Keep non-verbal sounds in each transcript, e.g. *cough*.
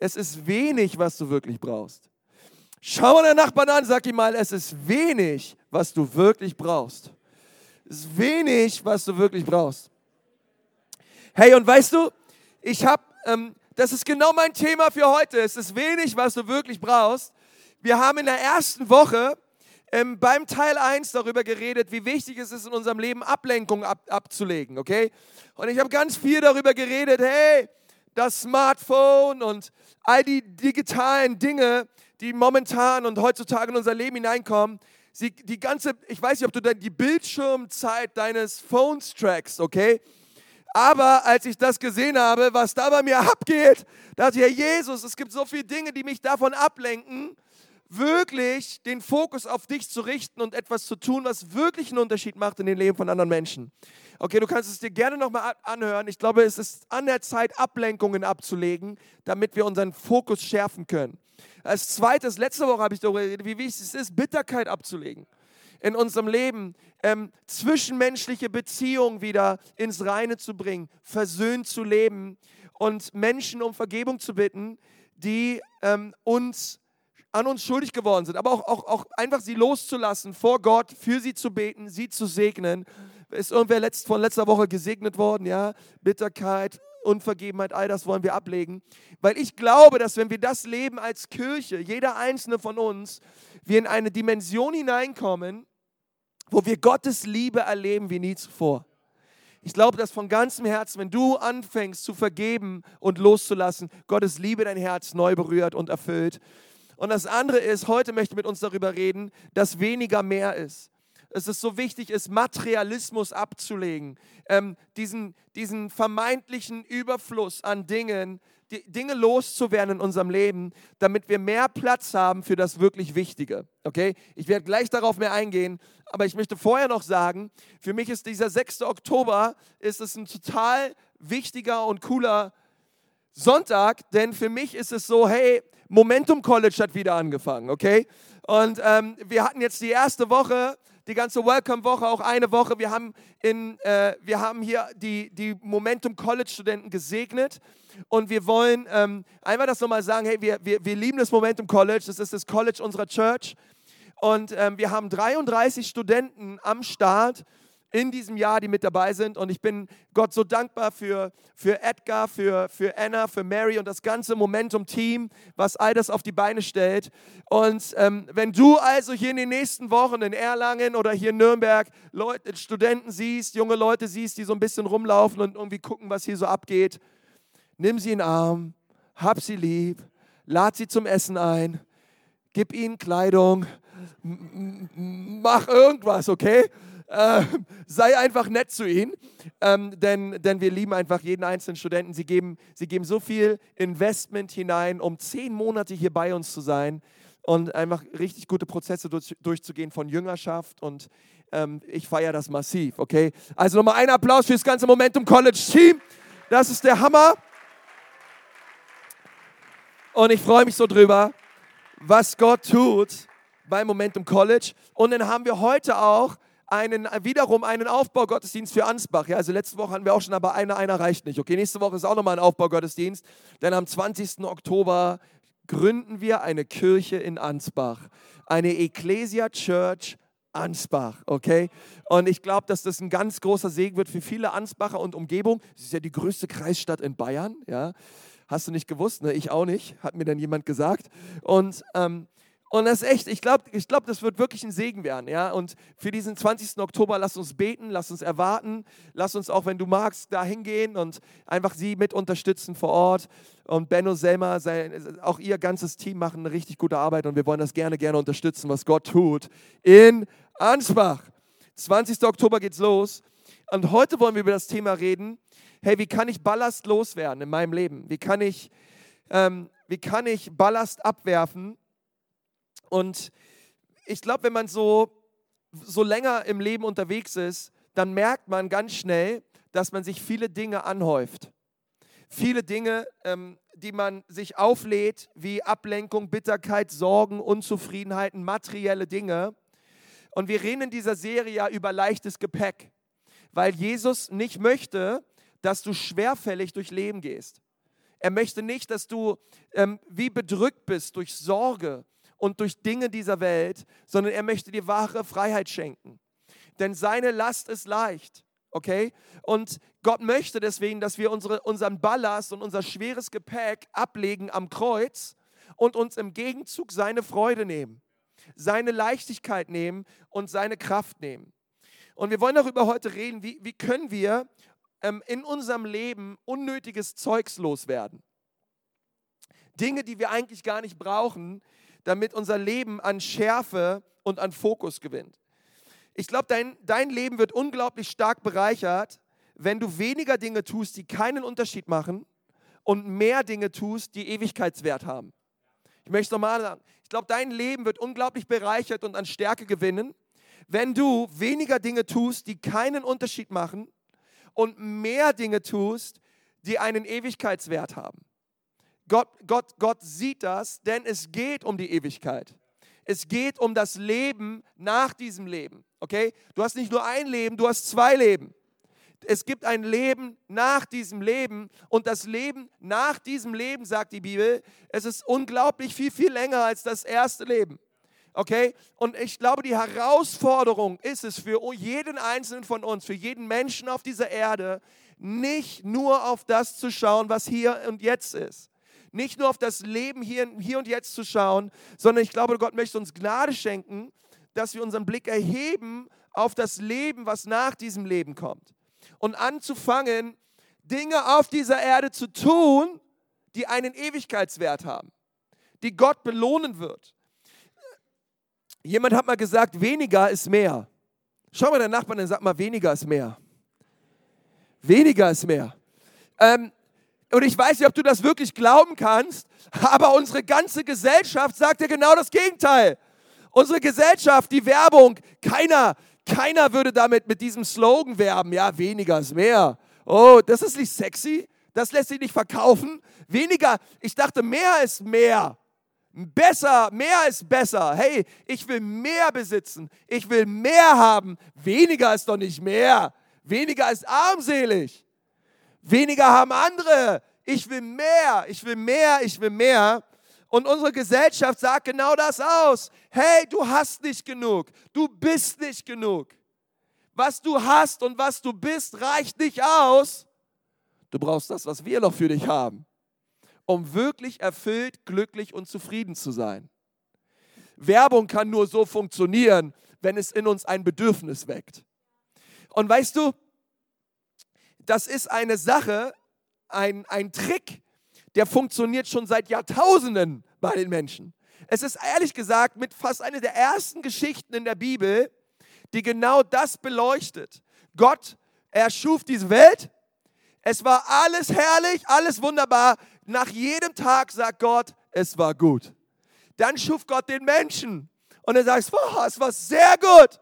es ist wenig, was du wirklich brauchst. Schau mal deinen Nachbarn an, sag ihm mal, es ist wenig, was du wirklich brauchst. Es ist wenig, was du wirklich brauchst. Hey, und weißt du, ich habe, ähm, das ist genau mein Thema für heute. Es ist wenig, was du wirklich brauchst. Wir haben in der ersten Woche ähm, beim Teil 1 darüber geredet, wie wichtig es ist, in unserem Leben Ablenkung ab, abzulegen, okay? Und ich habe ganz viel darüber geredet, hey, das Smartphone und all die digitalen Dinge, die momentan und heutzutage in unser Leben hineinkommen, sie, die ganze, ich weiß nicht, ob du die Bildschirmzeit deines Phones trackst, okay? Aber als ich das gesehen habe, was da bei mir *laughs* abgeht, dachte ich, Herr Jesus, es gibt so viele Dinge, die mich davon ablenken, wirklich den Fokus auf dich zu richten und etwas zu tun, was wirklich einen Unterschied macht in den Leben von anderen Menschen. Okay, du kannst es dir gerne nochmal anhören. Ich glaube, es ist an der Zeit, Ablenkungen abzulegen, damit wir unseren Fokus schärfen können. Als zweites, letzte Woche habe ich darüber geredet, wie wichtig es ist, Bitterkeit abzulegen in unserem Leben, ähm, zwischenmenschliche Beziehungen wieder ins Reine zu bringen, versöhnt zu leben und Menschen um Vergebung zu bitten, die ähm, uns an uns schuldig geworden sind, aber auch, auch, auch einfach sie loszulassen vor Gott, für sie zu beten, sie zu segnen. Ist irgendwer letzt, von letzter Woche gesegnet worden? Ja, Bitterkeit, Unvergebenheit, all das wollen wir ablegen. Weil ich glaube, dass wenn wir das leben als Kirche, jeder einzelne von uns, wir in eine Dimension hineinkommen, wo wir Gottes Liebe erleben wie nie zuvor. Ich glaube, dass von ganzem Herzen, wenn du anfängst zu vergeben und loszulassen, Gottes Liebe dein Herz neu berührt und erfüllt. Und das andere ist, heute möchte ich mit uns darüber reden, dass weniger mehr ist. Es ist so wichtig, ist Materialismus abzulegen, ähm, diesen, diesen vermeintlichen Überfluss an Dingen, die Dinge loszuwerden in unserem Leben, damit wir mehr Platz haben für das wirklich Wichtige. Okay? Ich werde gleich darauf mehr eingehen, aber ich möchte vorher noch sagen, für mich ist dieser 6. Oktober ist es ein total wichtiger und cooler Sonntag, denn für mich ist es so, hey, Momentum College hat wieder angefangen, okay? Und ähm, wir hatten jetzt die erste Woche, die ganze Welcome-Woche, auch eine Woche. Wir haben, in, äh, wir haben hier die, die Momentum College-Studenten gesegnet und wir wollen ähm, einmal das nochmal sagen, hey, wir, wir, wir lieben das Momentum College, das ist das College unserer Church und ähm, wir haben 33 Studenten am Start in diesem Jahr, die mit dabei sind. Und ich bin Gott so dankbar für, für Edgar, für, für Anna, für Mary und das ganze Momentum-Team, was all das auf die Beine stellt. Und ähm, wenn du also hier in den nächsten Wochen in Erlangen oder hier in Nürnberg Leute, Studenten siehst, junge Leute siehst, die so ein bisschen rumlaufen und irgendwie gucken, was hier so abgeht, nimm sie in den Arm, hab sie lieb, lad sie zum Essen ein, gib ihnen Kleidung, mach irgendwas, okay? Äh, sei einfach nett zu ihnen, ähm, denn, denn wir lieben einfach jeden einzelnen Studenten. Sie geben, sie geben so viel Investment hinein, um zehn Monate hier bei uns zu sein und einfach richtig gute Prozesse durch, durchzugehen von Jüngerschaft und ähm, ich feiere das massiv, okay? Also nochmal ein Applaus für das ganze Momentum College Team. Das ist der Hammer. Und ich freue mich so drüber, was Gott tut bei Momentum College. Und dann haben wir heute auch einen, wiederum einen Aufbaugottesdienst für Ansbach. Ja, also letzte Woche hatten wir auch schon, aber einer, einer reicht nicht. Okay, nächste Woche ist auch nochmal ein Aufbaugottesdienst. Denn am 20. Oktober gründen wir eine Kirche in Ansbach. Eine Ecclesia Church Ansbach, okay? Und ich glaube, dass das ein ganz großer Segen wird für viele Ansbacher und Umgebung. Es ist ja die größte Kreisstadt in Bayern, ja? Hast du nicht gewusst, ne? Ich auch nicht, hat mir dann jemand gesagt. Und ähm, und das ist echt, ich glaube, ich glaub, das wird wirklich ein Segen werden. Ja? Und für diesen 20. Oktober, lass uns beten, lass uns erwarten, lass uns auch, wenn du magst, da hingehen und einfach sie mit unterstützen vor Ort. Und Benno, Selma, sein, auch ihr ganzes Team machen eine richtig gute Arbeit und wir wollen das gerne, gerne unterstützen, was Gott tut in Ansbach. 20. Oktober geht's los. Und heute wollen wir über das Thema reden. Hey, wie kann ich Ballast loswerden in meinem Leben? Wie kann ich, ähm, wie kann ich Ballast abwerfen? Und ich glaube, wenn man so, so länger im Leben unterwegs ist, dann merkt man ganz schnell, dass man sich viele Dinge anhäuft. Viele Dinge, ähm, die man sich auflädt, wie Ablenkung, Bitterkeit, Sorgen, Unzufriedenheiten, materielle Dinge. Und wir reden in dieser Serie ja über leichtes Gepäck, weil Jesus nicht möchte, dass du schwerfällig durch Leben gehst. Er möchte nicht, dass du ähm, wie bedrückt bist durch Sorge und durch Dinge dieser Welt, sondern er möchte dir wahre Freiheit schenken. Denn seine Last ist leicht, okay? Und Gott möchte deswegen, dass wir unsere, unseren Ballast und unser schweres Gepäck ablegen am Kreuz und uns im Gegenzug seine Freude nehmen, seine Leichtigkeit nehmen und seine Kraft nehmen. Und wir wollen darüber heute reden, wie, wie können wir ähm, in unserem Leben unnötiges Zeugs loswerden. Dinge, die wir eigentlich gar nicht brauchen, damit unser Leben an Schärfe und an Fokus gewinnt. Ich glaube, dein, dein Leben wird unglaublich stark bereichert, wenn du weniger Dinge tust, die keinen Unterschied machen und mehr Dinge tust, die Ewigkeitswert haben. Ich möchte nochmal sagen, ich glaube, dein Leben wird unglaublich bereichert und an Stärke gewinnen, wenn du weniger Dinge tust, die keinen Unterschied machen und mehr Dinge tust, die einen Ewigkeitswert haben. Gott, Gott, Gott sieht das, denn es geht um die Ewigkeit. Es geht um das Leben nach diesem Leben. Okay? Du hast nicht nur ein Leben, du hast zwei Leben. Es gibt ein Leben nach diesem Leben und das Leben nach diesem Leben, sagt die Bibel, es ist unglaublich viel, viel länger als das erste Leben. Okay? Und ich glaube, die Herausforderung ist es für jeden Einzelnen von uns, für jeden Menschen auf dieser Erde, nicht nur auf das zu schauen, was hier und jetzt ist. Nicht nur auf das Leben hier, hier und jetzt zu schauen, sondern ich glaube, Gott möchte uns Gnade schenken, dass wir unseren Blick erheben auf das Leben, was nach diesem Leben kommt. Und anzufangen, Dinge auf dieser Erde zu tun, die einen Ewigkeitswert haben, die Gott belohnen wird. Jemand hat mal gesagt, weniger ist mehr. Schau mal den Nachbarn und sag mal, weniger ist mehr. Weniger ist mehr. Ähm, und ich weiß nicht, ob du das wirklich glauben kannst, aber unsere ganze Gesellschaft sagt ja genau das Gegenteil. Unsere Gesellschaft, die Werbung, keiner, keiner würde damit mit diesem Slogan werben, ja, weniger ist mehr. Oh, das ist nicht sexy, das lässt sich nicht verkaufen. Weniger, ich dachte, mehr ist mehr. Besser, mehr ist besser. Hey, ich will mehr besitzen. Ich will mehr haben. Weniger ist doch nicht mehr. Weniger ist armselig. Weniger haben andere. Ich will mehr. Ich will mehr. Ich will mehr. Und unsere Gesellschaft sagt genau das aus. Hey, du hast nicht genug. Du bist nicht genug. Was du hast und was du bist, reicht nicht aus. Du brauchst das, was wir noch für dich haben um wirklich erfüllt, glücklich und zufrieden zu sein. Werbung kann nur so funktionieren, wenn es in uns ein Bedürfnis weckt. Und weißt du, das ist eine Sache, ein, ein Trick, der funktioniert schon seit Jahrtausenden bei den Menschen. Es ist ehrlich gesagt mit fast einer der ersten Geschichten in der Bibel, die genau das beleuchtet. Gott erschuf diese Welt. Es war alles herrlich, alles wunderbar. Nach jedem Tag sagt Gott, es war gut. Dann schuf Gott den Menschen und er sagt, oh, es war sehr gut.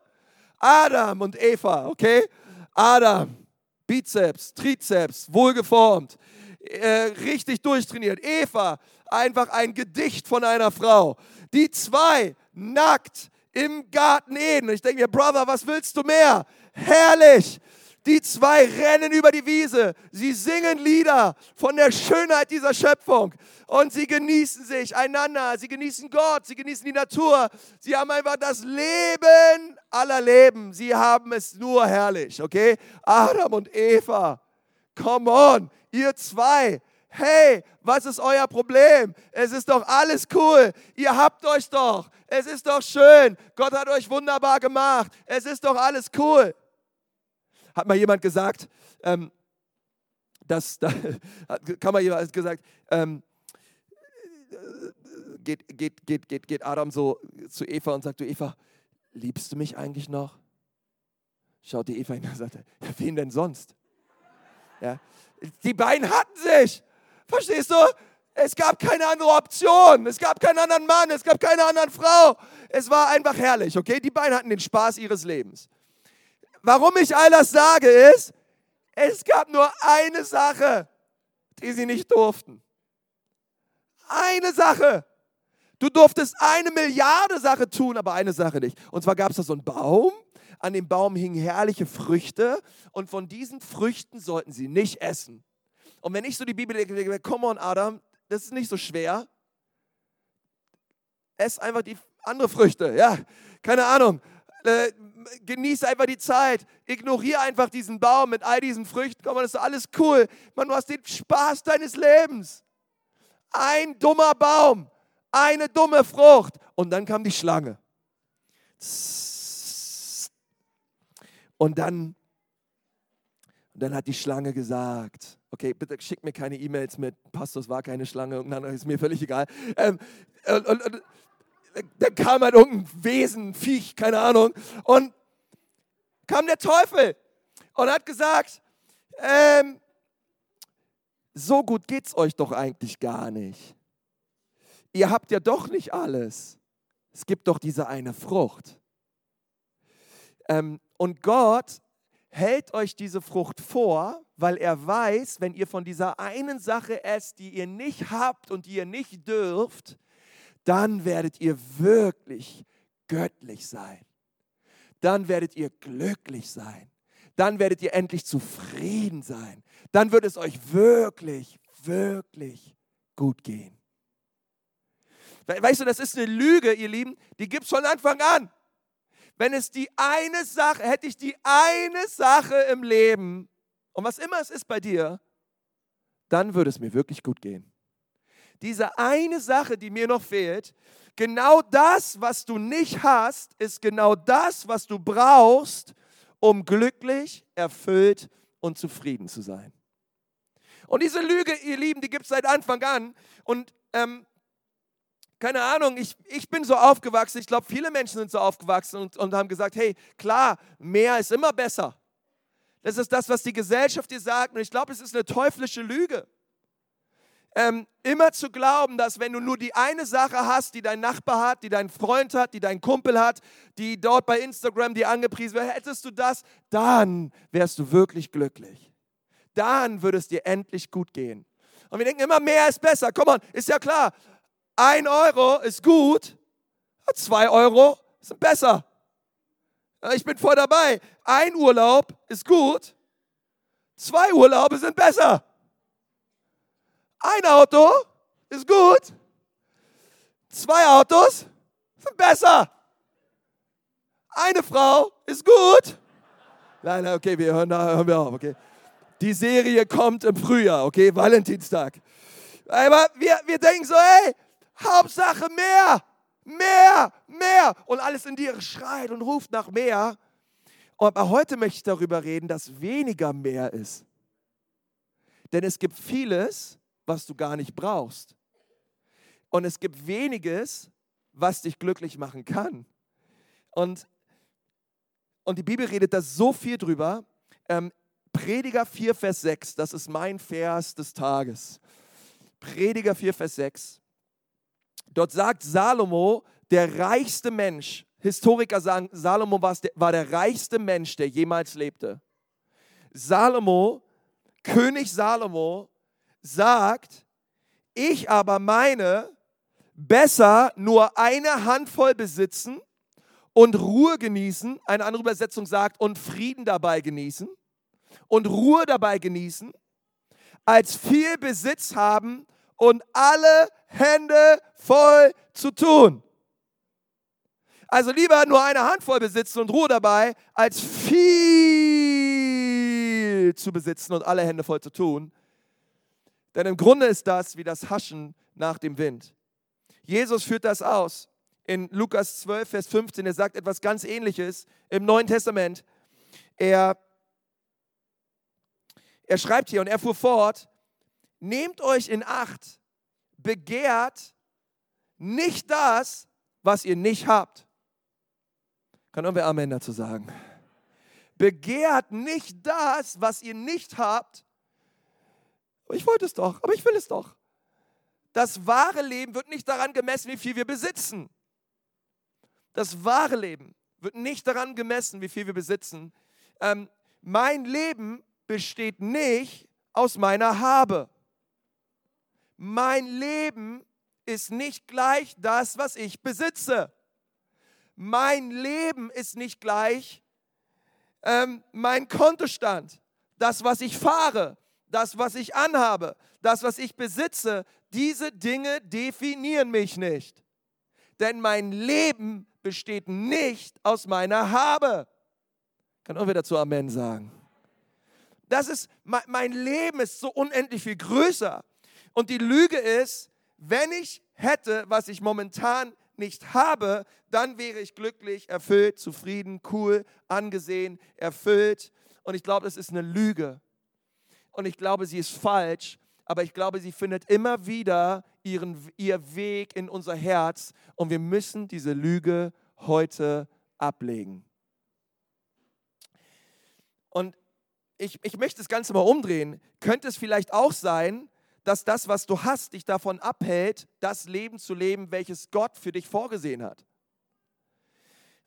Adam und Eva, okay? Adam, Bizeps, Trizeps, wohlgeformt, äh, richtig durchtrainiert. Eva, einfach ein Gedicht von einer Frau. Die zwei, nackt im Garten Eden. Ich denke mir, Brother, was willst du mehr? Herrlich. Die zwei rennen über die Wiese. Sie singen Lieder von der Schönheit dieser Schöpfung. Und sie genießen sich einander. Sie genießen Gott. Sie genießen die Natur. Sie haben einfach das Leben aller Leben. Sie haben es nur herrlich. Okay? Adam und Eva. Come on. Ihr zwei. Hey, was ist euer Problem? Es ist doch alles cool. Ihr habt euch doch. Es ist doch schön. Gott hat euch wunderbar gemacht. Es ist doch alles cool hat mal jemand gesagt, ähm, dass, *laughs* da, kann mal jemand gesagt, ähm, geht, geht, geht, geht, geht Adam so zu Eva und sagt, du Eva, liebst du mich eigentlich noch? Schaut die Eva hin und sagt, ja, wen denn sonst? Ja, die beiden hatten sich. Verstehst du? Es gab keine andere Option. Es gab keinen anderen Mann. Es gab keine andere Frau. Es war einfach herrlich, okay? Die beiden hatten den Spaß ihres Lebens. Warum ich all das sage, ist, es gab nur eine Sache, die sie nicht durften. Eine Sache. Du durftest eine Milliarde Sache tun, aber eine Sache nicht. Und zwar gab es da so einen Baum, an dem Baum hingen herrliche Früchte und von diesen Früchten sollten sie nicht essen. Und wenn ich so die Bibel lese, come on Adam, das ist nicht so schwer. Ess einfach die andere Früchte, ja, keine Ahnung. Äh, genieß einfach die Zeit. Ignoriere einfach diesen Baum mit all diesen Früchten. Komm, das ist alles cool. Man, du hast den Spaß deines Lebens. Ein dummer Baum, eine dumme Frucht. Und dann kam die Schlange. Und dann, und dann hat die Schlange gesagt, okay, bitte schick mir keine E-Mails mit, Pastor, es war keine Schlange, ist mir völlig egal. Ähm, und, und, und dann kam halt irgendein Wesen, Viech, keine Ahnung, und kam der Teufel und hat gesagt, ähm, so gut geht's euch doch eigentlich gar nicht. Ihr habt ja doch nicht alles. Es gibt doch diese eine Frucht. Ähm, und Gott hält euch diese Frucht vor, weil er weiß, wenn ihr von dieser einen Sache esst, die ihr nicht habt und die ihr nicht dürft, dann werdet ihr wirklich göttlich sein. Dann werdet ihr glücklich sein. Dann werdet ihr endlich zufrieden sein. Dann wird es euch wirklich, wirklich gut gehen. Weißt du, das ist eine Lüge, ihr Lieben, die gibt es von Anfang an. Wenn es die eine Sache, hätte ich die eine Sache im Leben, und was immer es ist bei dir, dann würde es mir wirklich gut gehen diese eine Sache, die mir noch fehlt, genau das, was du nicht hast, ist genau das, was du brauchst, um glücklich, erfüllt und zufrieden zu sein. Und diese Lüge, ihr Lieben, die gibt es seit Anfang an. Und ähm, keine Ahnung, ich, ich bin so aufgewachsen, ich glaube, viele Menschen sind so aufgewachsen und, und haben gesagt, hey, klar, mehr ist immer besser. Das ist das, was die Gesellschaft dir sagt. Und ich glaube, es ist eine teuflische Lüge ähm, immer zu glauben, dass wenn du nur die eine Sache hast, die dein Nachbar hat, die dein Freund hat, die dein Kumpel hat, die dort bei Instagram dir angepriesen wird, hättest du das, dann wärst du wirklich glücklich. Dann würde es dir endlich gut gehen. Und wir denken immer, mehr ist besser. Komm on, ist ja klar. Ein Euro ist gut, zwei Euro sind besser. Ich bin voll dabei. Ein Urlaub ist gut, zwei Urlaube sind besser. Ein Auto ist gut. Zwei Autos sind besser. Eine Frau ist gut. Nein, nein, okay, wir hören, hören wir auf, okay. Die Serie kommt im Frühjahr, okay, Valentinstag. Aber wir, wir denken so, hey, Hauptsache mehr, mehr, mehr. Und alles in dir schreit und ruft nach mehr. Aber heute möchte ich darüber reden, dass weniger mehr ist. Denn es gibt vieles, was du gar nicht brauchst. Und es gibt weniges, was dich glücklich machen kann. Und, und die Bibel redet da so viel drüber. Ähm, Prediger 4, Vers 6, das ist mein Vers des Tages. Prediger 4, Vers 6. Dort sagt Salomo, der reichste Mensch, Historiker sagen, Salomo war der reichste Mensch, der jemals lebte. Salomo, König Salomo, sagt, ich aber meine, besser nur eine Handvoll besitzen und Ruhe genießen. Eine andere Übersetzung sagt, und Frieden dabei genießen und Ruhe dabei genießen, als viel Besitz haben und alle Hände voll zu tun. Also lieber nur eine Handvoll besitzen und Ruhe dabei, als viel zu besitzen und alle Hände voll zu tun. Denn im Grunde ist das wie das Haschen nach dem Wind. Jesus führt das aus in Lukas 12, Vers 15. Er sagt etwas ganz Ähnliches im Neuen Testament. Er, er schreibt hier und er fuhr fort, nehmt euch in Acht, begehrt nicht das, was ihr nicht habt. Kann irgendwer Amen dazu sagen? Begehrt nicht das, was ihr nicht habt, ich wollte es doch, aber ich will es doch. Das wahre Leben wird nicht daran gemessen, wie viel wir besitzen. Das wahre Leben wird nicht daran gemessen, wie viel wir besitzen. Ähm, mein Leben besteht nicht aus meiner Habe. Mein Leben ist nicht gleich das, was ich besitze. Mein Leben ist nicht gleich ähm, mein Kontostand, das, was ich fahre, das, was ich anhabe, das, was ich besitze, diese Dinge definieren mich nicht. Denn mein Leben besteht nicht aus meiner Habe. Kann auch wieder zu Amen sagen. Das ist, mein Leben ist so unendlich viel größer. Und die Lüge ist, wenn ich hätte, was ich momentan nicht habe, dann wäre ich glücklich, erfüllt, zufrieden, cool, angesehen, erfüllt. Und ich glaube, das ist eine Lüge. Und ich glaube, sie ist falsch, aber ich glaube, sie findet immer wieder ihren, ihr Weg in unser Herz. Und wir müssen diese Lüge heute ablegen. Und ich, ich möchte das Ganze mal umdrehen. Könnte es vielleicht auch sein, dass das, was du hast, dich davon abhält, das Leben zu leben, welches Gott für dich vorgesehen hat.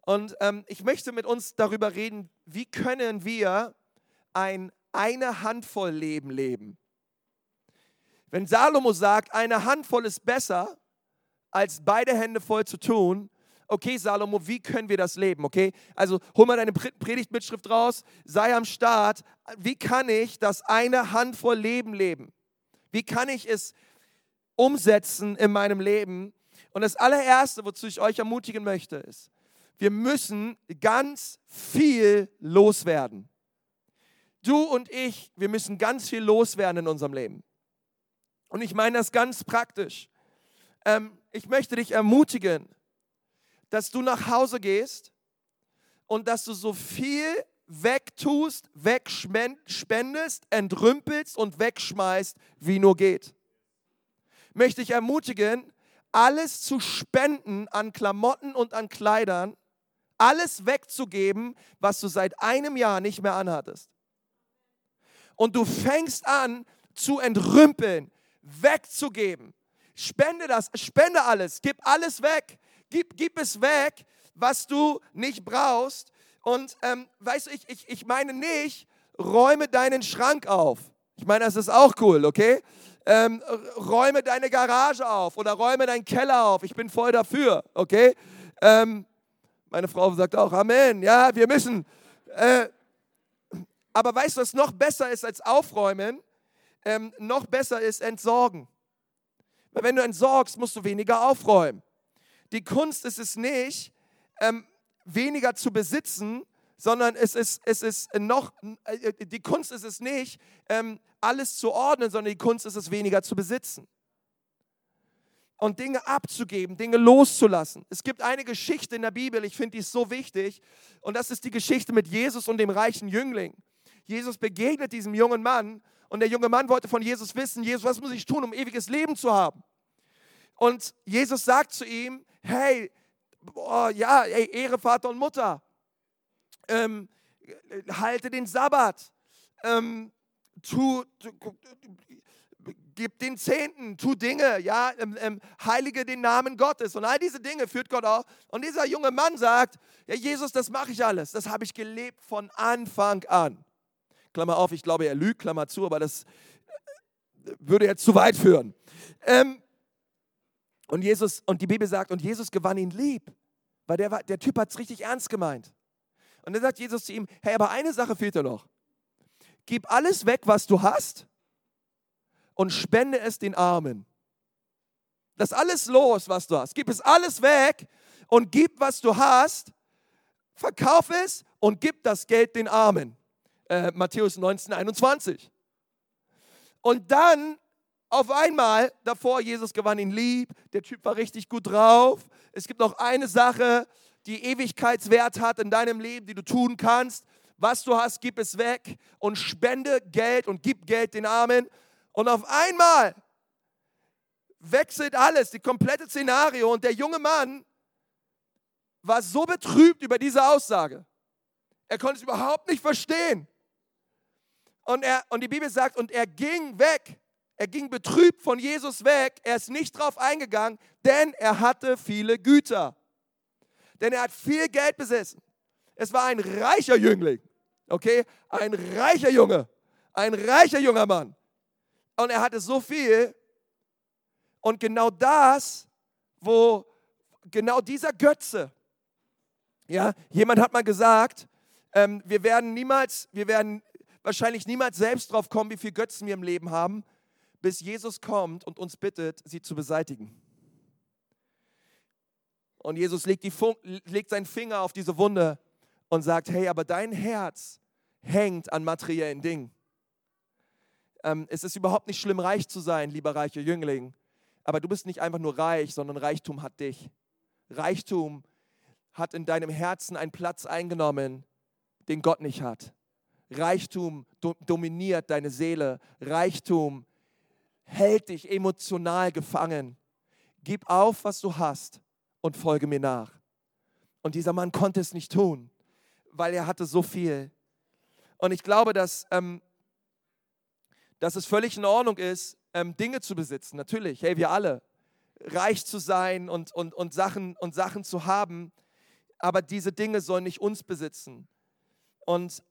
Und ähm, ich möchte mit uns darüber reden, wie können wir ein eine Handvoll Leben leben. Wenn Salomo sagt, eine Handvoll ist besser, als beide Hände voll zu tun, okay, Salomo, wie können wir das leben, okay? Also hol mal deine Predigtmitschrift raus, sei am Start. Wie kann ich das eine Handvoll Leben leben? Wie kann ich es umsetzen in meinem Leben? Und das allererste, wozu ich euch ermutigen möchte, ist, wir müssen ganz viel loswerden. Du und ich, wir müssen ganz viel loswerden in unserem Leben. Und ich meine das ganz praktisch. Ähm, ich möchte dich ermutigen, dass du nach Hause gehst und dass du so viel wegtust, wegspendest, entrümpelst und wegschmeißt, wie nur geht. Möchte ich ermutigen, alles zu spenden an Klamotten und an Kleidern, alles wegzugeben, was du seit einem Jahr nicht mehr anhattest. Und du fängst an zu entrümpeln, wegzugeben. Spende das, spende alles, gib alles weg, gib, gib es weg, was du nicht brauchst und ähm, weißt du, ich, ich, ich meine nicht, räume deinen Schrank auf. Ich meine, das ist auch cool, okay? Ähm, räume deine Garage auf oder räume deinen Keller auf. Ich bin voll dafür, okay? Ähm, meine Frau sagt auch Amen. Ja, wir müssen. Äh, aber weißt du, was noch besser ist als aufräumen? Ähm, noch besser ist entsorgen. Weil wenn du entsorgst, musst du weniger aufräumen. Die Kunst ist es nicht, ähm, weniger zu besitzen, sondern es ist, es ist noch, äh, die Kunst ist es nicht, ähm, alles zu ordnen, sondern die Kunst ist es, weniger zu besitzen. Und Dinge abzugeben, Dinge loszulassen. Es gibt eine Geschichte in der Bibel, ich finde die ist so wichtig, und das ist die Geschichte mit Jesus und dem reichen Jüngling. Jesus begegnet diesem jungen Mann und der junge Mann wollte von Jesus wissen, Jesus, was muss ich tun, um ewiges Leben zu haben? Und Jesus sagt zu ihm, hey, boah, ja, ey, Ehre Vater und Mutter. Ähm, halte den Sabbat. Ähm, tu, tu, gib den Zehnten, tu Dinge, ja, ähm, ähm, heilige den Namen Gottes und all diese Dinge führt Gott auch. Und dieser junge Mann sagt, ja Jesus, das mache ich alles, das habe ich gelebt von Anfang an. Klammer auf, ich glaube, er lügt, Klammer zu, aber das äh, würde jetzt zu weit führen. Ähm, und Jesus, und die Bibel sagt, und Jesus gewann ihn lieb, weil der, der Typ hat es richtig ernst gemeint. Und dann sagt Jesus zu ihm, hey, aber eine Sache fehlt dir noch. Gib alles weg, was du hast und spende es den Armen. Lass alles los, was du hast. Gib es alles weg und gib, was du hast. Verkauf es und gib das Geld den Armen. Äh, Matthäus 19, 21. Und dann auf einmal, davor, Jesus gewann ihn lieb, der Typ war richtig gut drauf. Es gibt noch eine Sache, die Ewigkeitswert hat in deinem Leben, die du tun kannst. Was du hast, gib es weg und spende Geld und gib Geld den Armen. Und auf einmal wechselt alles, die komplette Szenario. Und der junge Mann war so betrübt über diese Aussage. Er konnte es überhaupt nicht verstehen. Und, er, und die Bibel sagt, und er ging weg er ging betrübt von Jesus weg. Er ist nicht drauf eingegangen, denn er hatte viele Güter. Denn er hat viel Geld besessen. Es war ein reicher Jüngling. Okay? Ein reicher Junge. Ein reicher junger Mann. Und er hatte so viel. Und genau das, wo genau dieser Götze, ja, jemand hat mal gesagt, ähm, wir werden niemals, wir werden wahrscheinlich niemals selbst drauf kommen, wie viele Götzen wir im Leben haben, bis Jesus kommt und uns bittet, sie zu beseitigen. Und Jesus legt, die, legt seinen Finger auf diese Wunde und sagt, hey, aber dein Herz hängt an materiellen Dingen. Ähm, es ist überhaupt nicht schlimm, reich zu sein, lieber reicher Jüngling. Aber du bist nicht einfach nur reich, sondern Reichtum hat dich. Reichtum hat in deinem Herzen einen Platz eingenommen, den Gott nicht hat. Reichtum do dominiert deine Seele. Reichtum hält dich emotional gefangen. Gib auf, was du hast und folge mir nach. Und dieser Mann konnte es nicht tun, weil er hatte so viel. Und ich glaube, dass, ähm, dass es völlig in Ordnung ist, ähm, Dinge zu besitzen. Natürlich, hey, wir alle. Reich zu sein und, und, und, Sachen, und Sachen zu haben. Aber diese Dinge sollen nicht uns besitzen. Und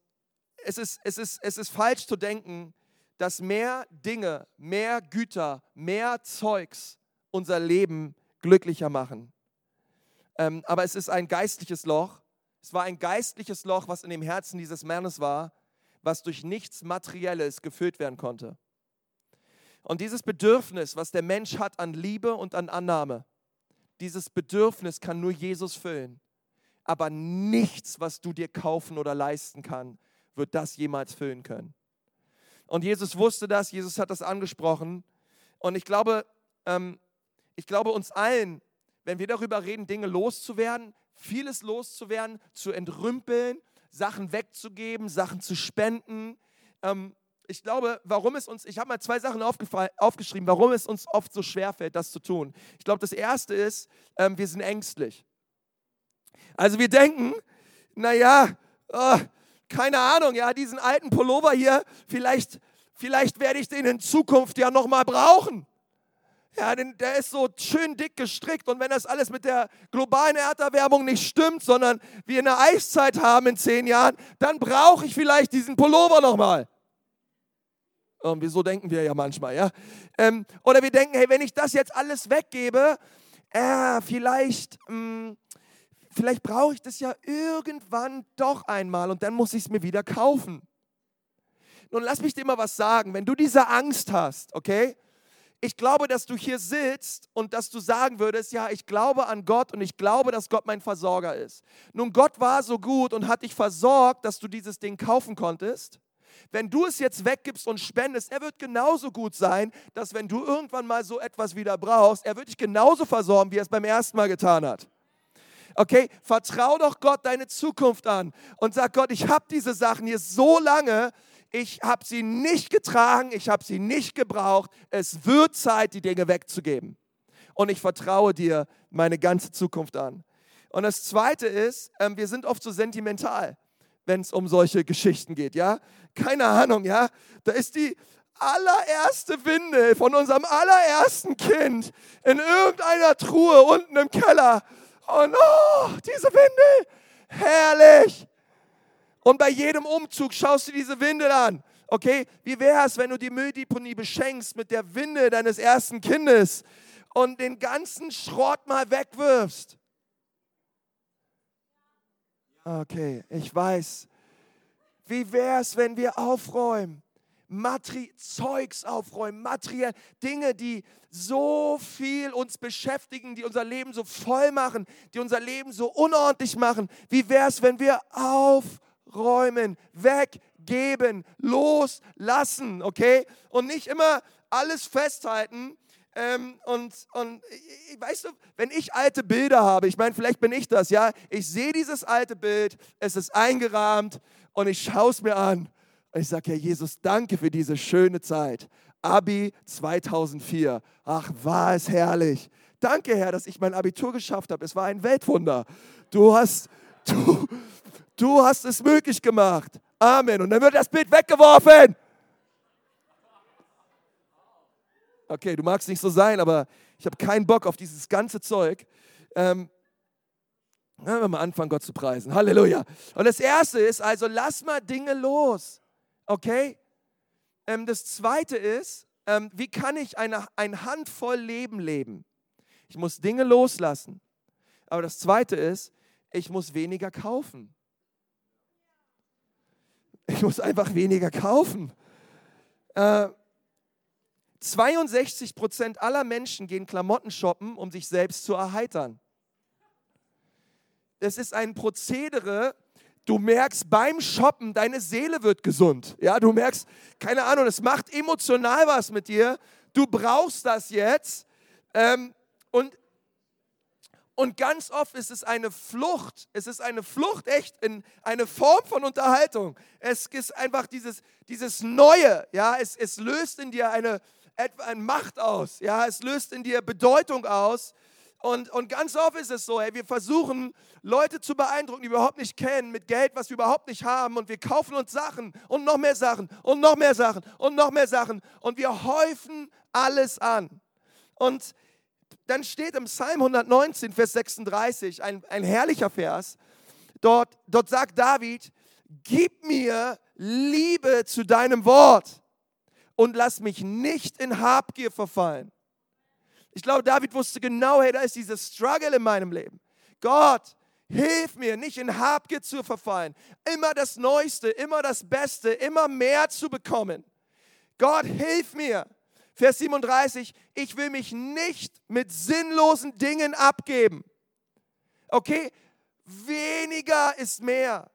es ist, es ist, es ist falsch zu denken, dass mehr Dinge, mehr Güter, mehr Zeugs unser Leben glücklicher machen. Ähm, aber es ist ein geistliches Loch. Es war ein geistliches Loch, was in dem Herzen dieses Mannes war, was durch nichts Materielles gefüllt werden konnte. Und dieses Bedürfnis, was der Mensch hat an Liebe und an Annahme, dieses Bedürfnis kann nur Jesus füllen. Aber nichts, was du dir kaufen oder leisten kann, wird das jemals füllen können. Und Jesus wusste das, Jesus hat das angesprochen. Und ich glaube, ähm, ich glaube uns allen wenn wir darüber reden, Dinge loszuwerden, vieles loszuwerden, zu entrümpeln, Sachen wegzugeben, Sachen zu spenden. Ähm, ich glaube, warum es uns, ich habe mal zwei Sachen aufgeschrieben, warum es uns oft so schwer fällt, das zu tun. Ich glaube, das erste ist, ähm, wir sind ängstlich. Also wir denken, naja, oh, keine Ahnung, ja, diesen alten Pullover hier, vielleicht, vielleicht werde ich den in Zukunft ja nochmal brauchen. Ja, denn der ist so schön dick gestrickt und wenn das alles mit der globalen Erderwärmung nicht stimmt, sondern wir eine Eiszeit haben in zehn Jahren, dann brauche ich vielleicht diesen Pullover nochmal. Und wieso denken wir ja manchmal, ja? Ähm, oder wir denken, hey, wenn ich das jetzt alles weggebe, äh, vielleicht, mh, hm, vielleicht brauche ich das ja irgendwann doch einmal und dann muss ich es mir wieder kaufen. Nun lass mich dir mal was sagen, wenn du diese Angst hast, okay? ich glaube, dass du hier sitzt und dass du sagen würdest, ja, ich glaube an Gott und ich glaube, dass Gott mein Versorger ist. Nun, Gott war so gut und hat dich versorgt, dass du dieses Ding kaufen konntest. Wenn du es jetzt weggibst und spendest, er wird genauso gut sein, dass wenn du irgendwann mal so etwas wieder brauchst, er wird dich genauso versorgen, wie er es beim ersten Mal getan hat. Okay, vertrau doch Gott deine Zukunft an und sag Gott, ich habe diese Sachen hier so lange, ich habe sie nicht getragen, ich habe sie nicht gebraucht. Es wird Zeit, die Dinge wegzugeben. Und ich vertraue dir meine ganze Zukunft an. Und das Zweite ist, ähm, wir sind oft so sentimental, wenn es um solche Geschichten geht, ja? Keine Ahnung, ja? Da ist die allererste Windel von unserem allerersten Kind in irgendeiner Truhe unten im Keller. Und oh, diese Windel, herrlich. Und bei jedem Umzug schaust du diese Windel an. Okay, wie wäre es, wenn du die Mülldeponie beschenkst mit der Windel deines ersten Kindes und den ganzen Schrott mal wegwirfst? Okay, ich weiß. Wie wäre es, wenn wir aufräumen? Materi Zeugs aufräumen, materiell Dinge, die so viel uns beschäftigen, die unser Leben so voll machen, die unser Leben so unordentlich machen. Wie wäre es, wenn wir aufräumen? räumen, weggeben, loslassen, okay? Und nicht immer alles festhalten. Ähm, und, und weißt du, wenn ich alte Bilder habe, ich meine, vielleicht bin ich das, ja, ich sehe dieses alte Bild, es ist eingerahmt und ich schaue es mir an und ich sage, Herr Jesus, danke für diese schöne Zeit. Abi 2004. Ach, war es herrlich. Danke, Herr, dass ich mein Abitur geschafft habe. Es war ein Weltwunder. Du hast, du, Du hast es möglich gemacht. Amen. Und dann wird das Bild weggeworfen. Okay, du magst nicht so sein, aber ich habe keinen Bock auf dieses ganze Zeug. Ähm, Wollen wir mal anfangen, Gott zu preisen. Halleluja. Und das erste ist also, lass mal Dinge los. Okay? Ähm, das zweite ist, ähm, wie kann ich eine, eine Handvoll Leben leben? Ich muss Dinge loslassen. Aber das zweite ist, ich muss weniger kaufen. Ich muss einfach weniger kaufen. Äh, 62 Prozent aller Menschen gehen Klamotten shoppen, um sich selbst zu erheitern. Es ist ein Prozedere, du merkst beim Shoppen, deine Seele wird gesund. Ja, du merkst, keine Ahnung, es macht emotional was mit dir. Du brauchst das jetzt. Ähm, und, und ganz oft ist es eine Flucht. Es ist eine Flucht echt in eine Form von Unterhaltung. Es ist einfach dieses, dieses Neue. Ja, es, es löst in dir eine, eine Macht aus. Ja, es löst in dir Bedeutung aus. Und, und ganz oft ist es so, hey, wir versuchen, Leute zu beeindrucken, die wir überhaupt nicht kennen, mit Geld, was wir überhaupt nicht haben. Und wir kaufen uns Sachen und noch mehr Sachen und noch mehr Sachen und noch mehr Sachen. Und wir häufen alles an. Und dann steht im Psalm 119, Vers 36, ein, ein herrlicher Vers. Dort, dort sagt David, gib mir Liebe zu deinem Wort und lass mich nicht in Habgier verfallen. Ich glaube, David wusste genau, hey, da ist dieses Struggle in meinem Leben. Gott, hilf mir, nicht in Habgier zu verfallen. Immer das Neueste, immer das Beste, immer mehr zu bekommen. Gott, hilf mir. Vers 37, ich will mich nicht mit sinnlosen Dingen abgeben. Okay, weniger ist mehr.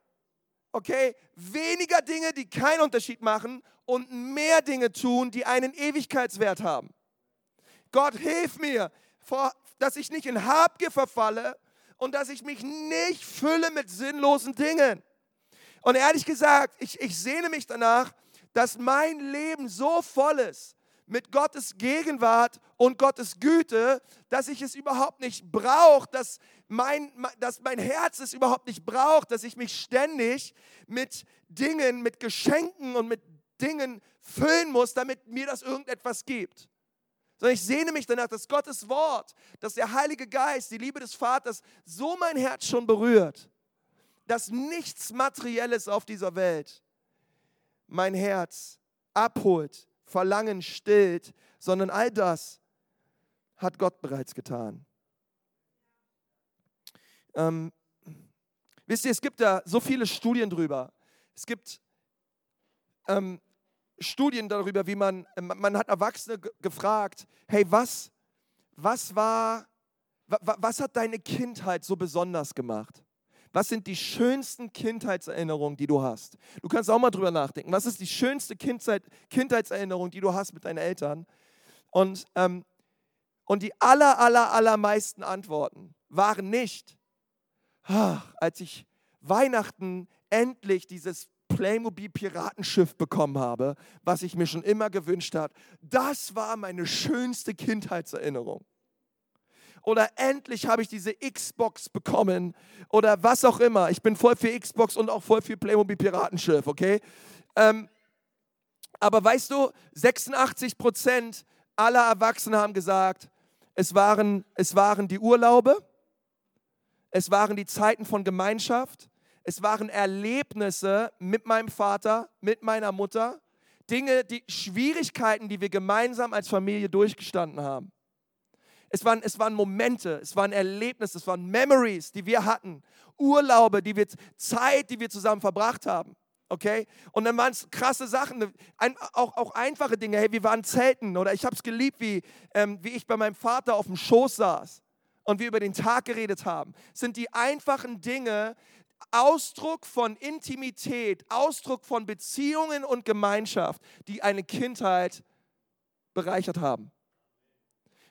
Okay, weniger Dinge, die keinen Unterschied machen und mehr Dinge tun, die einen Ewigkeitswert haben. Gott, hilf mir, dass ich nicht in Habgier verfalle und dass ich mich nicht fülle mit sinnlosen Dingen. Und ehrlich gesagt, ich, ich sehne mich danach, dass mein Leben so voll ist mit Gottes Gegenwart und Gottes Güte, dass ich es überhaupt nicht brauche, dass mein, dass mein Herz es überhaupt nicht braucht, dass ich mich ständig mit Dingen, mit Geschenken und mit Dingen füllen muss, damit mir das irgendetwas gibt sondern ich sehne mich danach, dass Gottes Wort, dass der Heilige Geist, die Liebe des Vaters so mein Herz schon berührt, dass nichts Materielles auf dieser Welt mein Herz abholt, Verlangen stillt, sondern all das hat Gott bereits getan. Ähm, wisst ihr, es gibt da so viele Studien drüber. Es gibt ähm, Studien darüber, wie man, man hat Erwachsene gefragt, hey, was, was war, was hat deine Kindheit so besonders gemacht? Was sind die schönsten Kindheitserinnerungen, die du hast? Du kannst auch mal drüber nachdenken. Was ist die schönste Kindheit, Kindheitserinnerung, die du hast mit deinen Eltern? Und, ähm, und die aller, aller, allermeisten Antworten waren nicht, ach, als ich Weihnachten endlich dieses Playmobil-Piratenschiff bekommen habe, was ich mir schon immer gewünscht habe. Das war meine schönste Kindheitserinnerung. Oder endlich habe ich diese Xbox bekommen oder was auch immer. Ich bin voll für Xbox und auch voll für Playmobil-Piratenschiff, okay? Ähm, aber weißt du, 86 Prozent aller Erwachsenen haben gesagt, es waren, es waren die Urlaube, es waren die Zeiten von Gemeinschaft, es waren Erlebnisse mit meinem Vater, mit meiner Mutter, Dinge, die Schwierigkeiten, die wir gemeinsam als Familie durchgestanden haben. Es waren, es waren Momente, es waren Erlebnisse, es waren Memories, die wir hatten, Urlaube, die wir, Zeit, die wir zusammen verbracht haben. Okay? Und dann waren es krasse Sachen, ein, auch, auch einfache Dinge. Hey, wir waren Zelten oder ich habe es geliebt, wie, ähm, wie ich bei meinem Vater auf dem Schoß saß und wir über den Tag geredet haben. Es sind die einfachen Dinge, Ausdruck von Intimität, Ausdruck von Beziehungen und Gemeinschaft, die eine Kindheit bereichert haben.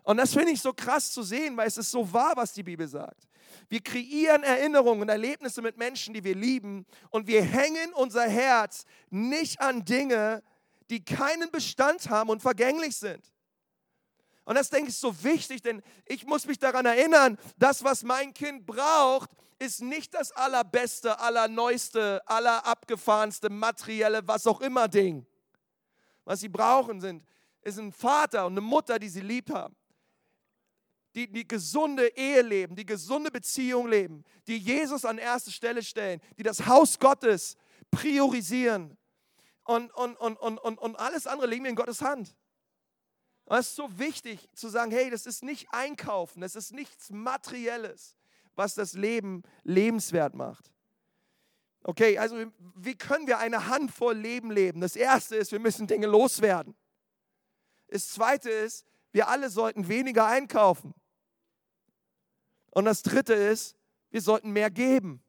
Und das finde ich so krass zu sehen, weil es ist so wahr, was die Bibel sagt. Wir kreieren Erinnerungen und Erlebnisse mit Menschen, die wir lieben und wir hängen unser Herz nicht an Dinge, die keinen Bestand haben und vergänglich sind. Und das denke ich so wichtig, denn ich muss mich daran erinnern, das, was mein Kind braucht, ist nicht das allerbeste, allerneueste, allerabgefahrenste, materielle, was auch immer Ding. Was sie brauchen sind, ist ein Vater und eine Mutter, die sie lieb haben. Die, die gesunde Ehe leben, die gesunde Beziehung leben, die Jesus an erste Stelle stellen, die das Haus Gottes priorisieren. Und, und, und, und, und, und alles andere legen wir in Gottes Hand. Und es ist so wichtig zu sagen, hey, das ist nicht Einkaufen, das ist nichts Materielles was das Leben lebenswert macht. Okay, also wie können wir eine Handvoll Leben leben? Das erste ist, wir müssen Dinge loswerden. Das zweite ist, wir alle sollten weniger einkaufen. Und das dritte ist, wir sollten mehr geben.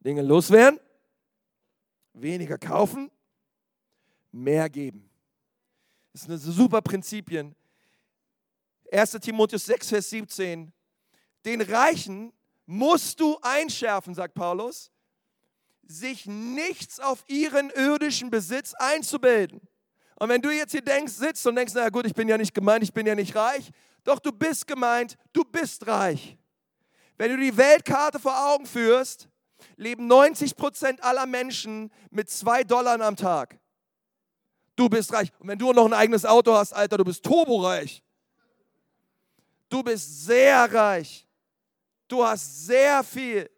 Dinge loswerden, weniger kaufen, mehr geben. Das sind super Prinzipien. 1. Timotheus 6, Vers 17. Den Reichen musst du einschärfen, sagt Paulus, sich nichts auf ihren irdischen Besitz einzubilden. Und wenn du jetzt hier denkst, sitzt und denkst, na gut, ich bin ja nicht gemeint, ich bin ja nicht reich, doch du bist gemeint, du bist reich. Wenn du die Weltkarte vor Augen führst, leben 90 Prozent aller Menschen mit zwei Dollar am Tag. Du bist reich. Und wenn du noch ein eigenes Auto hast, Alter, du bist turboreich. Du bist sehr reich. Du hast sehr viel.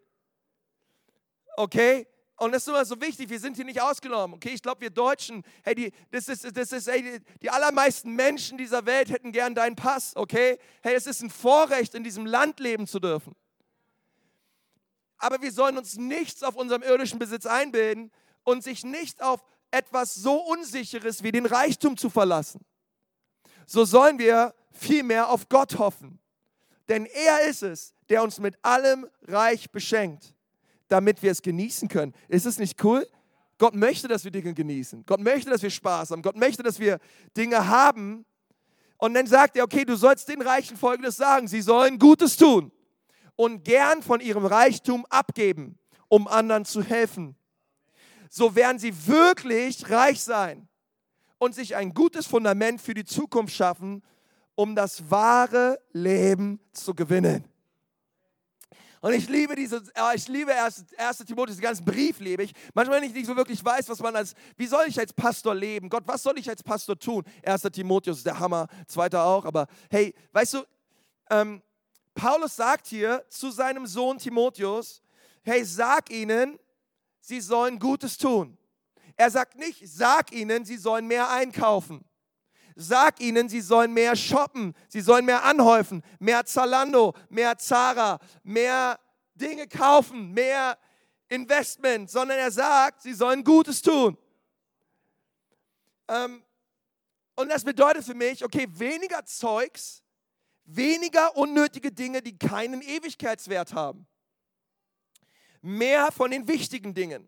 Okay? Und das ist immer so wichtig, wir sind hier nicht ausgenommen. Okay, ich glaube, wir Deutschen, hey, die, das ist, das ist, hey, die allermeisten Menschen dieser Welt hätten gern deinen Pass, okay? Hey, es ist ein Vorrecht, in diesem Land leben zu dürfen. Aber wir sollen uns nichts auf unserem irdischen Besitz einbilden und sich nicht auf etwas so Unsicheres wie den Reichtum zu verlassen. So sollen wir vielmehr auf Gott hoffen. Denn er ist es, der uns mit allem reich beschenkt, damit wir es genießen können. Ist es nicht cool? Gott möchte, dass wir Dinge genießen. Gott möchte, dass wir Spaß haben. Gott möchte, dass wir Dinge haben. Und dann sagt er, okay, du sollst den Reichen Folgendes sagen. Sie sollen Gutes tun und gern von ihrem Reichtum abgeben, um anderen zu helfen. So werden sie wirklich reich sein und sich ein gutes Fundament für die Zukunft schaffen, um das wahre Leben zu gewinnen. Und ich liebe diese, äh, ich liebe 1. Timotheus, den ganzen Brief liebe ich. Manchmal, wenn ich nicht so wirklich weiß, was man als, wie soll ich als Pastor leben? Gott, was soll ich als Pastor tun? 1. Timotheus ist der Hammer, zweiter auch, aber hey, weißt du, ähm, Paulus sagt hier zu seinem Sohn Timotheus, hey, sag ihnen, sie sollen Gutes tun. Er sagt nicht, sag ihnen, sie sollen mehr einkaufen. Sag ihnen, sie sollen mehr shoppen, sie sollen mehr anhäufen, mehr Zalando, mehr Zara, mehr Dinge kaufen, mehr Investment, sondern er sagt, sie sollen Gutes tun. Ähm, und das bedeutet für mich, okay, weniger Zeugs, weniger unnötige Dinge, die keinen Ewigkeitswert haben. Mehr von den wichtigen Dingen.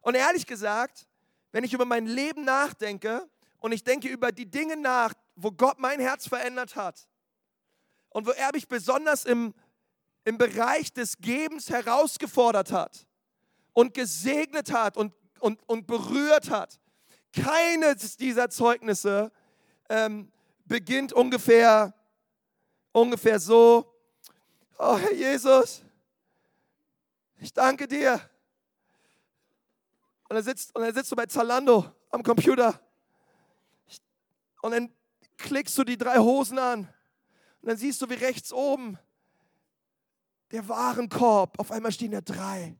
Und ehrlich gesagt, wenn ich über mein Leben nachdenke und ich denke über die Dinge nach, wo Gott mein Herz verändert hat und wo er mich besonders im, im Bereich des Gebens herausgefordert hat und gesegnet hat und, und, und berührt hat, keines dieser Zeugnisse ähm, beginnt ungefähr, ungefähr so, oh Herr Jesus, ich danke dir. Und er sitzt, und er sitzt so bei Zalando am Computer. Und dann klickst du die drei Hosen an. Und dann siehst du, wie rechts oben der Warenkorb, auf einmal stehen da drei.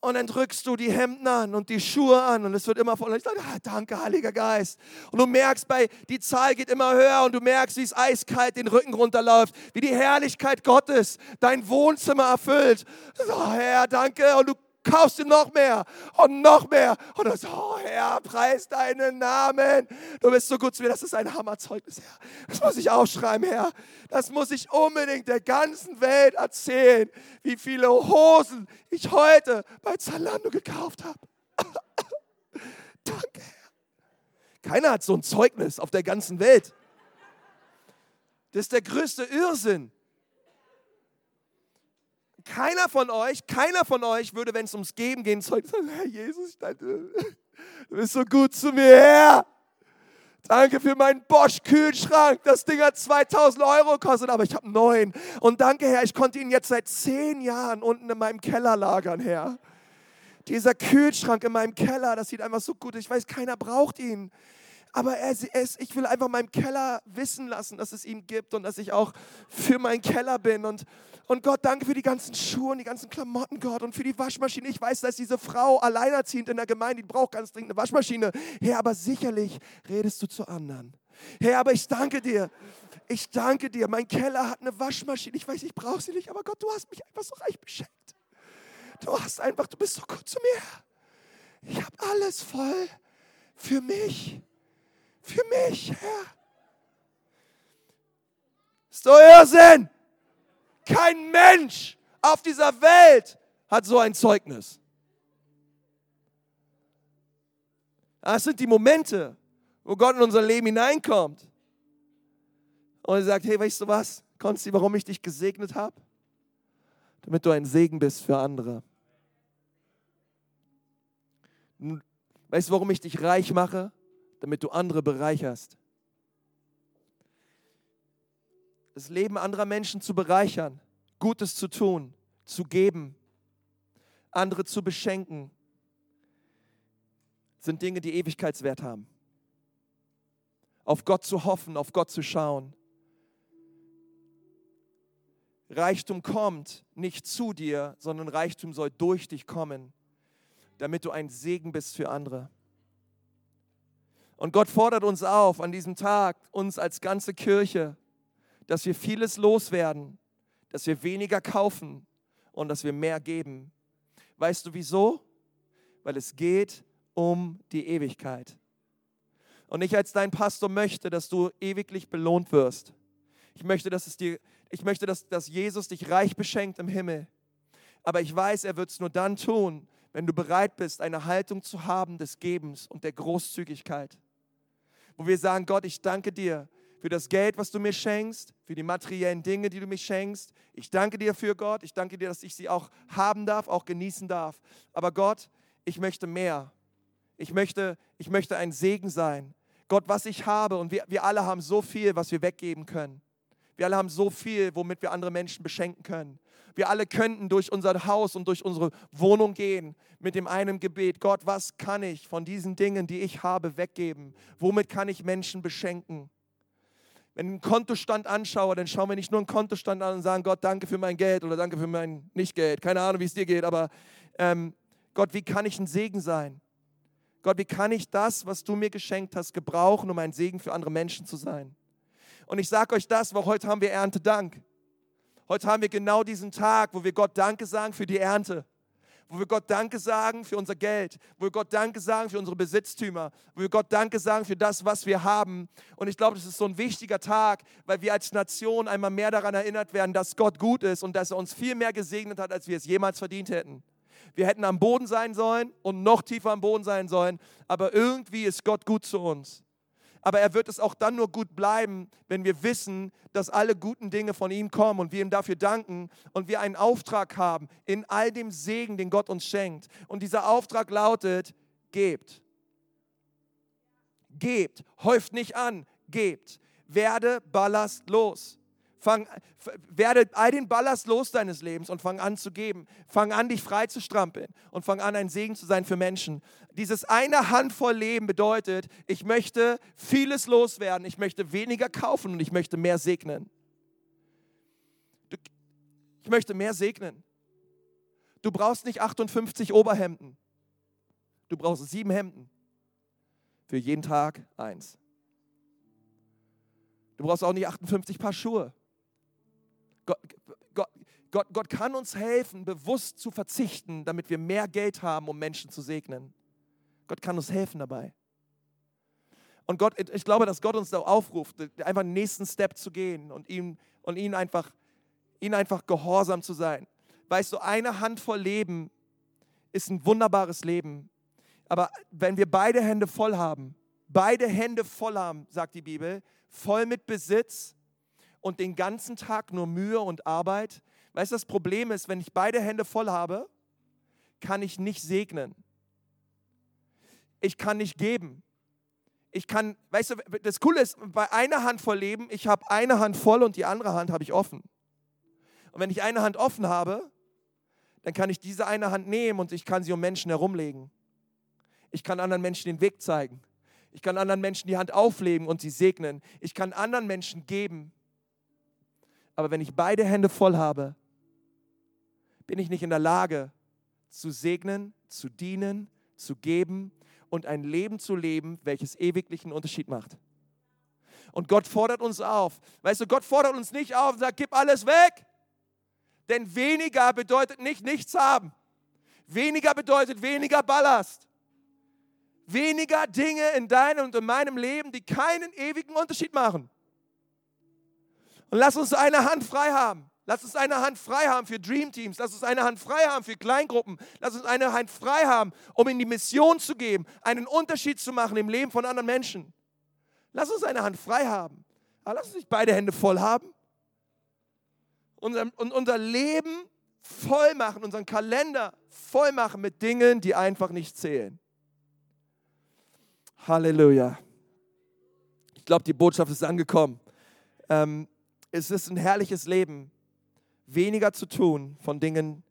Und dann drückst du die Hemden an und die Schuhe an und es wird immer voll. Ich sage, ah, danke, Heiliger Geist. Und du merkst, bei, die Zahl geht immer höher und du merkst, wie es eiskalt den Rücken runterläuft, wie die Herrlichkeit Gottes dein Wohnzimmer erfüllt. Oh, Herr, danke. Und du kaufst du noch mehr und noch mehr. Und du sagst, oh Herr, preis deinen Namen. Du bist so gut zu mir, das ist ein Hammerzeugnis, Herr. Das muss ich aufschreiben, Herr. Das muss ich unbedingt der ganzen Welt erzählen, wie viele Hosen ich heute bei Zalando gekauft habe. *laughs* Danke, Herr. Keiner hat so ein Zeugnis auf der ganzen Welt. Das ist der größte Irrsinn. Keiner von euch, keiner von euch würde, wenn es ums Geben geht, *laughs* sagen, Herr Jesus, du bist so gut zu mir, Herr. Danke für meinen Bosch-Kühlschrank. Das Ding hat 2000 Euro gekostet, aber ich habe neun. Und danke, Herr, ich konnte ihn jetzt seit zehn Jahren unten in meinem Keller lagern, Herr. Dieser Kühlschrank in meinem Keller, das sieht einfach so gut aus. Ich weiß, keiner braucht ihn. Aber er, er, ich will einfach meinem Keller wissen lassen, dass es ihn gibt und dass ich auch für meinen Keller bin. Und, und Gott, danke für die ganzen Schuhe und die ganzen Klamotten, Gott, und für die Waschmaschine. Ich weiß, dass diese Frau alleinerziehend in der Gemeinde, die braucht ganz dringend eine Waschmaschine. Herr, aber sicherlich redest du zu anderen. Herr, aber ich danke dir. ich danke dir, mein Keller hat eine Waschmaschine. Ich weiß, ich brauche sie nicht, aber Gott, du hast mich einfach so reich beschenkt. Du hast einfach, du bist so gut zu mir. Ich habe alles voll für mich. Für mich, Herr. Ist doch Irrsinn. Kein Mensch auf dieser Welt hat so ein Zeugnis. Das sind die Momente, wo Gott in unser Leben hineinkommt und er sagt, hey, weißt du was, Konsti, warum ich dich gesegnet habe? Damit du ein Segen bist für andere. Weißt du, warum ich dich reich mache? Damit du andere bereicherst. Das Leben anderer Menschen zu bereichern, Gutes zu tun, zu geben, andere zu beschenken, sind Dinge, die Ewigkeitswert haben. Auf Gott zu hoffen, auf Gott zu schauen. Reichtum kommt nicht zu dir, sondern Reichtum soll durch dich kommen, damit du ein Segen bist für andere. Und Gott fordert uns auf an diesem Tag, uns als ganze Kirche, dass wir vieles loswerden, dass wir weniger kaufen und dass wir mehr geben. Weißt du wieso? Weil es geht um die Ewigkeit. Und ich als dein Pastor möchte, dass du ewiglich belohnt wirst. Ich möchte, dass es dir, ich möchte, dass, dass Jesus dich reich beschenkt im Himmel. Aber ich weiß, er wird es nur dann tun, wenn du bereit bist, eine Haltung zu haben des Gebens und der Großzügigkeit. Wo wir sagen, Gott, ich danke dir für das Geld, was du mir schenkst, für die materiellen Dinge, die du mir schenkst. Ich danke dir für Gott. Ich danke dir, dass ich sie auch haben darf, auch genießen darf. Aber Gott, ich möchte mehr. Ich möchte, ich möchte ein Segen sein. Gott, was ich habe, und wir, wir alle haben so viel, was wir weggeben können. Wir alle haben so viel, womit wir andere Menschen beschenken können. Wir alle könnten durch unser Haus und durch unsere Wohnung gehen mit dem einen Gebet. Gott, was kann ich von diesen Dingen, die ich habe, weggeben? Womit kann ich Menschen beschenken? Wenn ich einen Kontostand anschaue, dann schauen wir nicht nur einen Kontostand an und sagen, Gott, danke für mein Geld oder danke für mein Nichtgeld. Keine Ahnung, wie es dir geht, aber ähm, Gott, wie kann ich ein Segen sein? Gott, wie kann ich das, was du mir geschenkt hast, gebrauchen, um ein Segen für andere Menschen zu sein? Und ich sage euch das, weil heute haben wir Erntedank. Heute haben wir genau diesen Tag, wo wir Gott Danke sagen für die Ernte. Wo wir Gott Danke sagen für unser Geld. Wo wir Gott Danke sagen für unsere Besitztümer. Wo wir Gott Danke sagen für das, was wir haben. Und ich glaube, das ist so ein wichtiger Tag, weil wir als Nation einmal mehr daran erinnert werden, dass Gott gut ist und dass er uns viel mehr gesegnet hat, als wir es jemals verdient hätten. Wir hätten am Boden sein sollen und noch tiefer am Boden sein sollen, aber irgendwie ist Gott gut zu uns. Aber er wird es auch dann nur gut bleiben, wenn wir wissen, dass alle guten Dinge von ihm kommen und wir ihm dafür danken und wir einen Auftrag haben in all dem Segen, den Gott uns schenkt. Und dieser Auftrag lautet, gebt. Gebt, häuft nicht an, gebt. Werde ballastlos. Fang, werde all den Ballast los deines Lebens und fang an zu geben. Fang an, dich frei zu strampeln und fang an, ein Segen zu sein für Menschen. Dieses eine Handvoll Leben bedeutet, ich möchte vieles loswerden, ich möchte weniger kaufen und ich möchte mehr segnen. Ich möchte mehr segnen. Du brauchst nicht 58 Oberhemden. Du brauchst sieben Hemden. Für jeden Tag eins. Du brauchst auch nicht 58 Paar Schuhe. Gott, Gott, Gott, Gott kann uns helfen, bewusst zu verzichten, damit wir mehr Geld haben, um Menschen zu segnen. Gott kann uns helfen dabei. Und Gott, ich glaube, dass Gott uns da aufruft, einfach den nächsten Step zu gehen und ihm, und ihn einfach, ihn einfach gehorsam zu sein. Weißt du, eine Handvoll Leben ist ein wunderbares Leben. Aber wenn wir beide Hände voll haben, beide Hände voll haben, sagt die Bibel, voll mit Besitz, und den ganzen Tag nur Mühe und Arbeit. Weißt du, das Problem ist, wenn ich beide Hände voll habe, kann ich nicht segnen. Ich kann nicht geben. Ich kann, weißt du, das Coole ist, bei einer Hand voll Leben, ich habe eine Hand voll und die andere Hand habe ich offen. Und wenn ich eine Hand offen habe, dann kann ich diese eine Hand nehmen und ich kann sie um Menschen herumlegen. Ich kann anderen Menschen den Weg zeigen. Ich kann anderen Menschen die Hand auflegen und sie segnen. Ich kann anderen Menschen geben. Aber wenn ich beide Hände voll habe, bin ich nicht in der Lage zu segnen, zu dienen, zu geben und ein Leben zu leben, welches ewiglichen Unterschied macht. Und Gott fordert uns auf. Weißt du, Gott fordert uns nicht auf und sagt, gib alles weg. Denn weniger bedeutet nicht nichts haben. Weniger bedeutet weniger Ballast. Weniger Dinge in deinem und in meinem Leben, die keinen ewigen Unterschied machen. Und lass uns eine Hand frei haben. Lass uns eine Hand frei haben für Dream Teams. Lass uns eine Hand frei haben für Kleingruppen. Lass uns eine Hand frei haben, um in die Mission zu geben, einen Unterschied zu machen im Leben von anderen Menschen. Lass uns eine Hand frei haben. Aber lass uns nicht beide Hände voll haben. Unser, und unser Leben voll machen, unseren Kalender voll machen mit Dingen, die einfach nicht zählen. Halleluja. Ich glaube, die Botschaft ist angekommen. Ähm, es ist ein herrliches Leben, weniger zu tun von Dingen,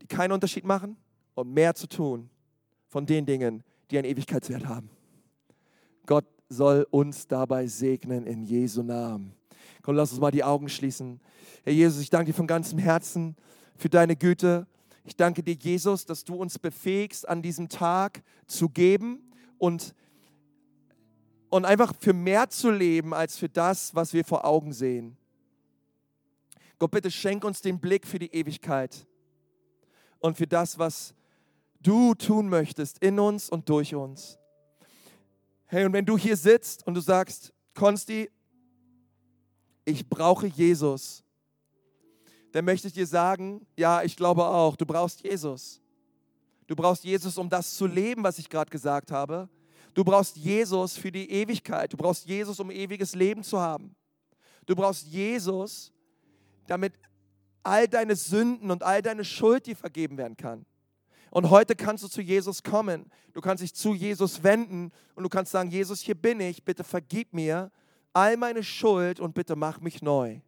die keinen Unterschied machen und mehr zu tun von den Dingen, die einen Ewigkeitswert haben. Gott soll uns dabei segnen in Jesu Namen. Komm, lass uns mal die Augen schließen. Herr Jesus, ich danke dir von ganzem Herzen für deine Güte. Ich danke dir, Jesus, dass du uns befähigst, an diesem Tag zu geben und und einfach für mehr zu leben als für das, was wir vor Augen sehen. Gott, bitte schenk uns den Blick für die Ewigkeit und für das, was du tun möchtest in uns und durch uns. Hey, und wenn du hier sitzt und du sagst, Konsti, ich brauche Jesus, dann möchte ich dir sagen, ja, ich glaube auch, du brauchst Jesus. Du brauchst Jesus, um das zu leben, was ich gerade gesagt habe. Du brauchst Jesus für die Ewigkeit. Du brauchst Jesus, um ewiges Leben zu haben. Du brauchst Jesus, damit all deine Sünden und all deine Schuld dir vergeben werden kann. Und heute kannst du zu Jesus kommen. Du kannst dich zu Jesus wenden und du kannst sagen, Jesus, hier bin ich, bitte vergib mir all meine Schuld und bitte mach mich neu.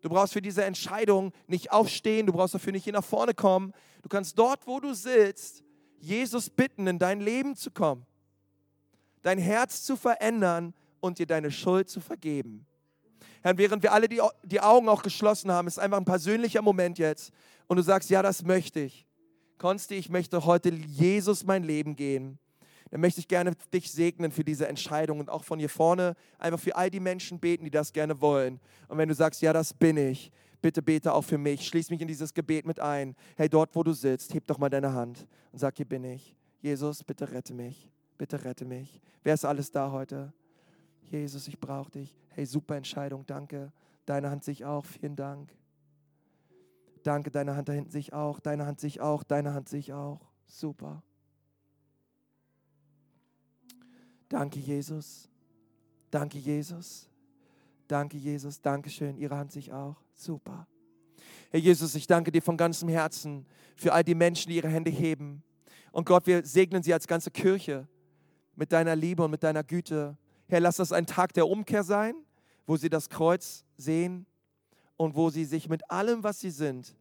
Du brauchst für diese Entscheidung nicht aufstehen, du brauchst dafür nicht hier nach vorne kommen. Du kannst dort, wo du sitzt, Jesus bitten, in dein Leben zu kommen dein Herz zu verändern und dir deine Schuld zu vergeben. Herr, während wir alle die, die Augen auch geschlossen haben, ist einfach ein persönlicher Moment jetzt und du sagst, ja, das möchte ich. Konsti, ich möchte heute Jesus mein Leben gehen. Dann möchte ich gerne dich segnen für diese Entscheidung und auch von hier vorne einfach für all die Menschen beten, die das gerne wollen. Und wenn du sagst, ja, das bin ich, bitte bete auch für mich. Schließ mich in dieses Gebet mit ein. Hey, dort, wo du sitzt, heb doch mal deine Hand und sag, hier bin ich. Jesus, bitte rette mich bitte rette mich. Wer ist alles da heute? Jesus, ich brauche dich. Hey, super Entscheidung, danke. Deine Hand sich auch, vielen Dank. Danke, deine Hand da hinten sich auch, deine Hand sich auch, deine Hand sich auch. Super. Danke, Jesus. Danke, Jesus. Danke, Jesus. Dankeschön. Ihre Hand sich auch. Super. Herr Jesus, ich danke dir von ganzem Herzen für all die Menschen, die ihre Hände heben. Und Gott, wir segnen sie als ganze Kirche mit deiner Liebe und mit deiner Güte. Herr, lass das ein Tag der Umkehr sein, wo sie das Kreuz sehen und wo sie sich mit allem, was sie sind,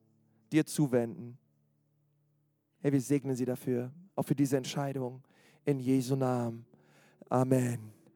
dir zuwenden. Herr, wir segnen sie dafür, auch für diese Entscheidung. In Jesu Namen. Amen.